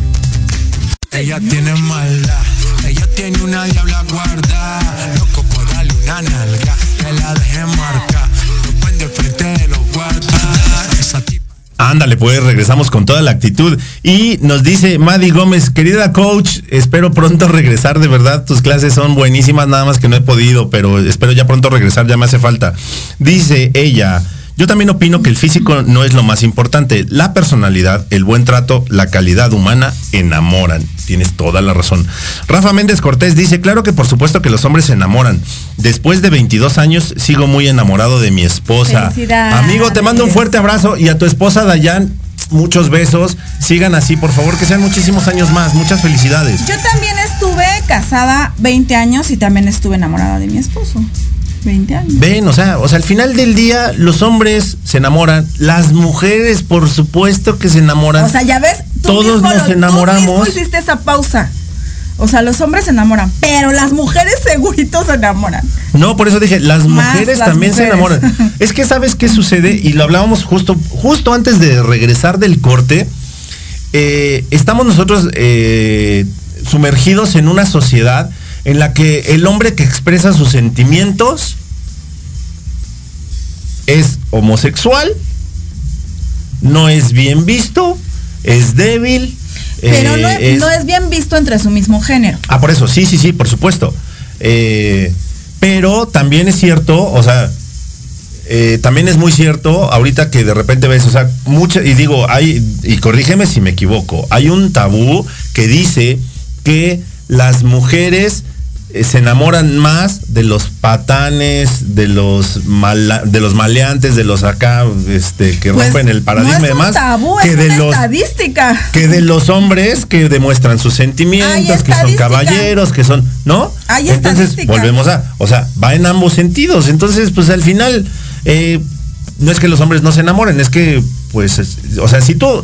Ella tiene maldad, ella tiene una diabla guarda, loco por darle una nalga, que la deje marca, de frente de los guardas. Ándale, pues regresamos con toda la actitud. Y nos dice Maddy Gómez, querida coach, espero pronto regresar, de verdad, tus clases son buenísimas, nada más que no he podido, pero espero ya pronto regresar, ya me hace falta. Dice ella, yo también opino que el físico no es lo más importante, la personalidad, el buen trato, la calidad humana enamoran. Tienes toda la razón. Rafa Méndez Cortés dice, claro que por supuesto que los hombres se enamoran. Después de 22 años sigo muy enamorado de mi esposa. Felicidades. Amigo, te mando un fuerte abrazo y a tu esposa Dayan, muchos besos. Sigan así, por favor, que sean muchísimos años más. Muchas felicidades. Yo también estuve casada 20 años y también estuve enamorada de mi esposo. 20 años. Ven, o sea, o sea, al final del día los hombres se enamoran, las mujeres por supuesto que se enamoran. O sea, ya ves, tú Todos mismo nos tú enamoramos. mismo hiciste esa pausa. O sea, los hombres se enamoran, pero las mujeres seguritos se enamoran. No, por eso dije, las Más mujeres las también se enamoran. Es que sabes qué sucede y lo hablábamos justo, justo antes de regresar del corte. Eh, estamos nosotros eh, sumergidos en una sociedad en la que el hombre que expresa sus sentimientos es homosexual, no es bien visto, es débil. Pero eh, no, es, no es bien visto entre su mismo género. Ah, por eso, sí, sí, sí, por supuesto. Eh, pero también es cierto, o sea, eh, también es muy cierto, ahorita que de repente ves, o sea, mucha, y digo, hay, y corrígeme si me equivoco, hay un tabú que dice que las mujeres se enamoran más de los patanes, de los mala- de los maleantes, de los acá, este, que Pues, rompen el paradigma no y un demás, tabú, que es de una los estadística. que de los hombres que demuestran sus sentimientos, que son caballeros, que son, ¿no? Hay Entonces volvemos a, o sea, va en ambos sentidos. Entonces, pues al final, eh, no es que los hombres no se enamoren, es que, pues, es- o sea, si tú,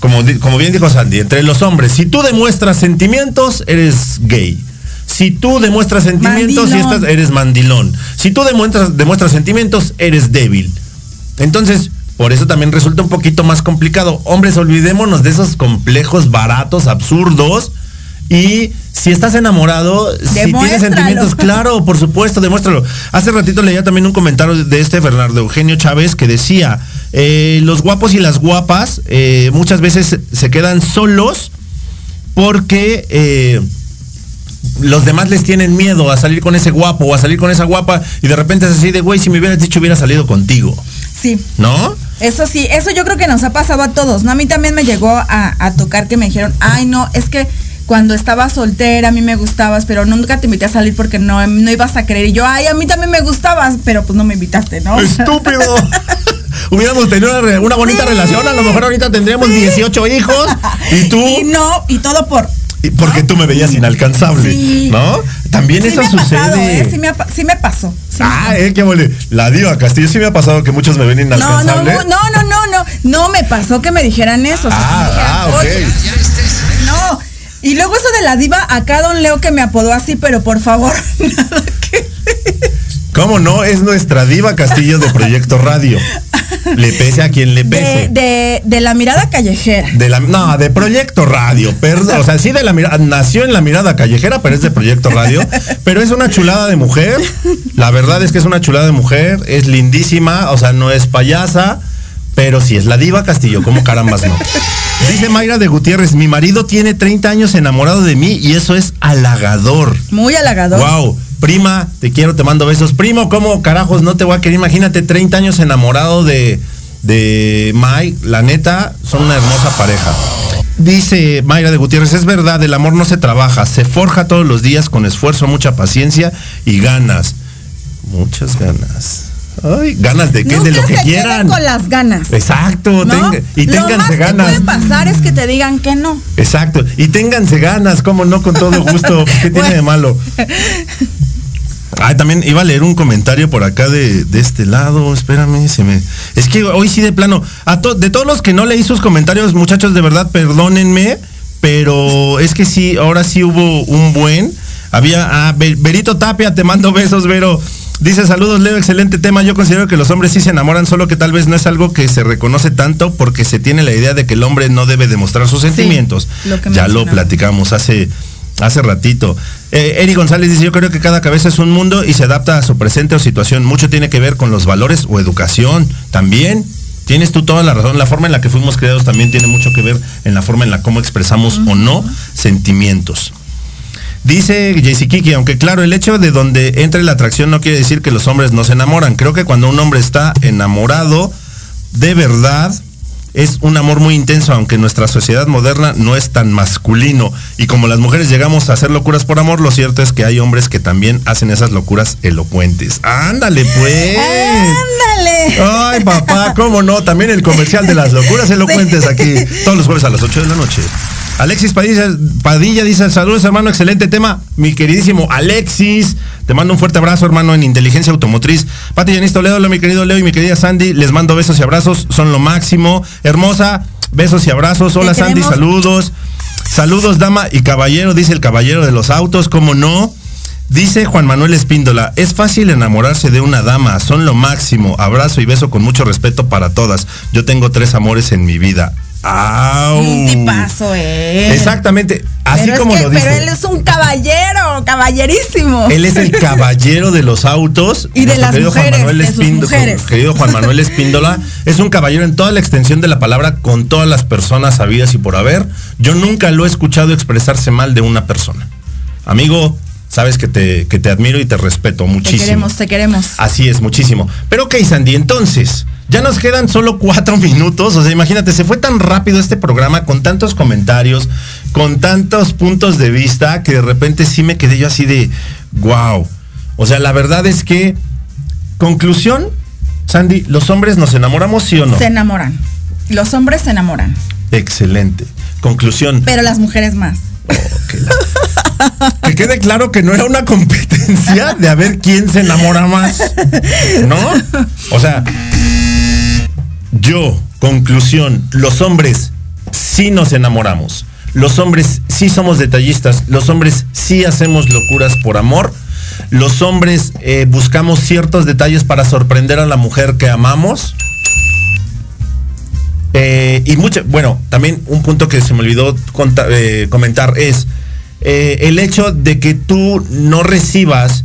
como, como bien dijo Sandy, entre los hombres, si tú demuestras sentimientos, eres gay. Si tú demuestras sentimientos, y Mandilón. estás, eres mandilón. Si tú demuestras, demuestras sentimientos, eres débil. Entonces, por eso también resulta un poquito más complicado. Hombres, olvidémonos de esos complejos baratos, absurdos. Y si estás enamorado, si tienes sentimientos, claro, por supuesto, demuéstralo. Hace ratito leía también un comentario de este Bernardo Eugenio Chávez que decía, eh, los guapos y las guapas eh, muchas veces se quedan solos porque eh, los demás les tienen miedo a salir con ese guapo o a salir con esa guapa y de repente es así de, güey, si me hubieras dicho hubiera salido contigo, Sí. ¿no? Eso sí, eso yo creo que nos ha pasado a todos, ¿no? A mí también me llegó a, a tocar que me dijeron, ay, no, es que cuando estaba soltera a mí me gustabas, pero nunca te invité a salir porque no, no ibas a querer. Y yo, ay, a mí también me gustabas, pero pues no me invitaste, ¿no? Estúpido. Hubiéramos tenido una, bonita Sí. relación, a lo mejor ahorita tendríamos 18 hijos y tú, Y no, y todo por... y porque tú me veías inalcanzable, Sí. ¿no? También Sí eso me ha sucede. pasado, ¿eh? Sí me, ha sí me pasó. sí me Ah, pasó. eh, qué mole. La diva Castillo sí me ha pasado que muchos me ven inalcanzable. no, no, no, no, no, no me pasó que me dijeran eso. o sea, me dijeran, Ah, ah, ok. "Oye, No. Y luego eso de la diva, acá don Leo que me apodó así, pero por favor, nada que ¿Cómo no? Es nuestra diva Castillo de Proyecto Radio. Le pese a quien le de, pese. de, de la mirada callejera. De la, no, de Proyecto Radio. Perdón, o sea, sí de la mirada, nació en la mirada callejera, pero es de Proyecto Radio. Pero es una chulada de mujer. La verdad es que es una chulada de mujer. Es lindísima, o sea, no es payasa, pero sí es la diva Castillo, como carambas no. Dice Mayra de Gutiérrez, mi marido tiene 30 años enamorado de mí y eso es halagador. Muy halagador. Wow, prima, te quiero, te mando besos. Primo, ¿cómo carajos no te voy a querer? Imagínate 30 años enamorado de, de Mike. La neta, son una hermosa pareja. Dice Mayra de Gutiérrez, es verdad, el amor no se trabaja, se forja todos los días con esfuerzo, mucha paciencia y ganas. Muchas ganas. Ay, ganas de qué, de lo que se quieran. con las ganas. Exacto, ¿no? tenga- y Lo más ténganse que ganas. puede pasar es que te digan que no. Exacto. Y ténganse ganas, como no, con todo gusto. ¿Qué tiene de malo? Ay, también iba a leer un comentario por acá de, de este lado. Espérame, se me. Es que hoy sí de plano. A to- de todos los que no leí sus comentarios, muchachos, de verdad, perdónenme. Pero es que sí, ahora sí hubo un buen. Había. Ah, Berito Tapia, te mando besos, Vero. Dice saludos, Leo, excelente tema. Yo considero que los hombres sí se enamoran, solo que tal vez no es algo que se reconoce tanto porque se tiene la idea de que el hombre no debe demostrar sus sentimientos. lo ya lo platicamos hace, hace ratito. Eh, Eri González dice, yo creo que cada cabeza es un mundo y se adapta a su presente o situación. Mucho tiene que ver con los valores o educación también. Tienes tú toda la razón. La forma en la que fuimos creados también tiene mucho que ver en la forma en la cómo expresamos o no sentimientos. Dice Jaycee Kiki, aunque claro, el hecho de donde entre la atracción no quiere decir que los hombres no se enamoran. Creo que cuando un hombre está enamorado de verdad, es un amor muy intenso, aunque nuestra sociedad moderna no es tan masculino. Y como las mujeres llegamos a hacer locuras por amor, lo cierto es que hay hombres que también hacen esas locuras elocuentes. Ándale pues. ¡Ándale! Ay, papá, cómo no. También el comercial de las locuras elocuentes aquí todos los jueves a las 8 de la noche. Alexis Padilla, Padilla dice, saludos hermano, excelente tema. Mi queridísimo Alexis, te mando un fuerte abrazo hermano en Inteligencia Automotriz. Pati Yanis Toledo, mi querido Leo y mi querida Sandy, les mando besos y abrazos, son lo máximo. Hermosa, besos y abrazos. Hola Sandy, queremos. saludos. Saludos dama y caballero, dice el caballero de los autos, ¿cómo no? Dice Juan Manuel Espíndola, es fácil enamorarse de una dama, son lo máximo. Abrazo y beso con mucho respeto para todas. Yo tengo tres amores en mi vida. ¡Au! Un tipazo, eh. Exactamente, así Pero es como que- lo dice. Pero él es un caballero, caballerísimo. Él es el caballero de los autos. Y de las querido Juan mujeres, de sus mujeres. Querido Juan Manuel Espíndola, es un caballero en toda la extensión de la palabra, con todas las personas sabidas y por haber. Yo nunca lo he escuchado expresarse mal de una persona. Amigo, sabes que te, que te admiro y te respeto Te muchísimo. queremos, te queremos. Así es, muchísimo. Pero ok, Sandy, entonces, ya nos quedan solo cuatro minutos. O sea, imagínate, se fue tan rápido este programa con tantos comentarios, con tantos puntos de vista, que de repente sí me quedé yo así de, wow. O sea, la verdad es que, conclusión, Sandy, ¿los hombres nos enamoramos, sí o no? Se enamoran. Los hombres se enamoran, Excelente. Conclusión. pero las mujeres más. Que quede claro que no era una competencia de a ver quién se enamora más. ¿No? O sea, yo, conclusión, los hombres sí nos enamoramos. Los hombres sí somos detallistas. Los hombres sí hacemos locuras por amor. Los hombres eh, buscamos ciertos detalles para sorprender a la mujer que amamos. Eh, y mucho, bueno, también un punto que se me olvidó eh, comentar es el hecho de que tú no recibas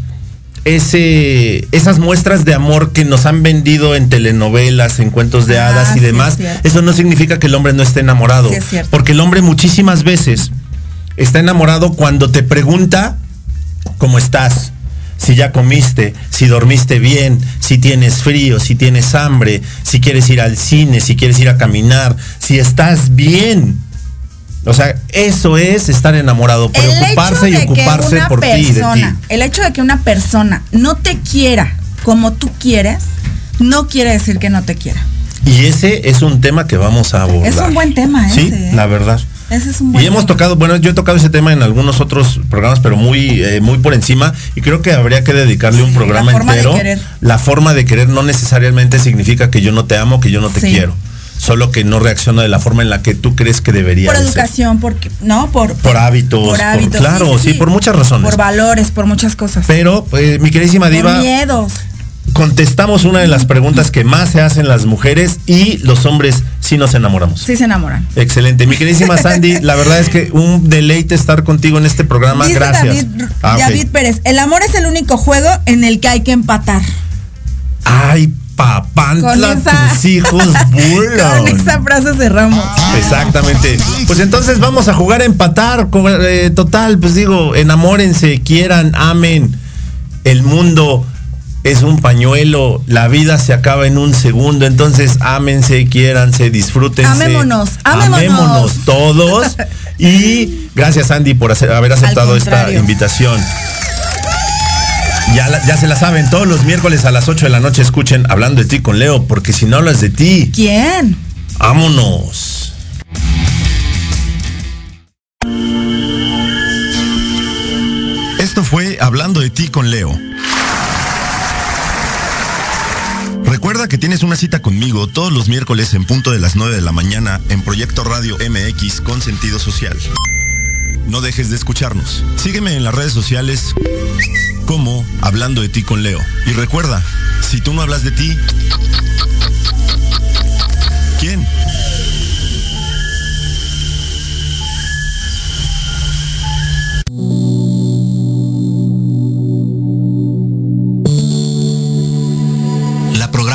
ese, esas muestras de amor que nos han vendido en telenovelas, en cuentos de Ah, hadas y sí, demás. es. Eso no significa que el hombre no esté enamorado. Sí, es cierto. porque el hombre muchísimas veces está enamorado cuando te pregunta cómo estás, si ya comiste, si dormiste bien, si tienes frío, si tienes hambre, si quieres ir al cine, si quieres ir a caminar, si estás bien. O sea, eso es estar enamorado, preocuparse y de ocuparse por ti y de ti. persona- El hecho de que una persona no te quiera como tú quieres, no quiere decir que no te quiera. Y ese es un tema que vamos a abordar. Es un buen tema Sí, ese, ¿eh? la verdad. Ese es un buen Y hemos tocado, bueno, yo he tocado ese tema en algunos otros programas, pero muy, eh, muy por encima. Y creo que habría que dedicarle un programa la forma de entero. querer. La forma de querer no necesariamente significa que yo no te amo, que yo no te Sí. quiero. Solo que no reacciono de la forma en la que tú crees que debería por de ser. educación, porque no, por Por hábitos, por por- hábitos, claro, sí, por muchas razones. Por valores, por muchas cosas. Pero, eh, mi queridísima por diva, miedos. contestamos una de las preguntas que más se hacen las mujeres y los hombres sí nos enamoramos. Sí se enamoran. Excelente. Mi queridísima Sandy, la verdad es que un deleite estar contigo en este programa. Dice Gracias. David, Ah. David Pérez, el amor es el único juego en el que hay que empatar. Ay, papantla, esa- tus hijos vuelan. Con esa frase cerramos. Exactamente. Pues entonces vamos a jugar a empatar. eh, total, pues digo, enamórense, quieran, amen. El mundo es un pañuelo, la vida se acaba en un segundo. Entonces, ámense, quiéranse, disfrútense. Amémonos, amémonos. Amémonos todos. Y gracias, Andy, por hacer- haber aceptado esta invitación. Ya, ya se la saben, todos los miércoles a las 8 de la noche escuchen Hablando de ti con Leo, porque si no hablas de ti. ¿Quién? Vámonos. Esto fue Hablando de ti con Leo. Recuerda que tienes una cita conmigo todos los miércoles en punto de las 9 de la mañana en Proyecto Radio MX con sentido social. No dejes de escucharnos. Sígueme en las redes sociales como Hablando de ti con Leo. Y recuerda, si tú no hablas de ti, ¿quién?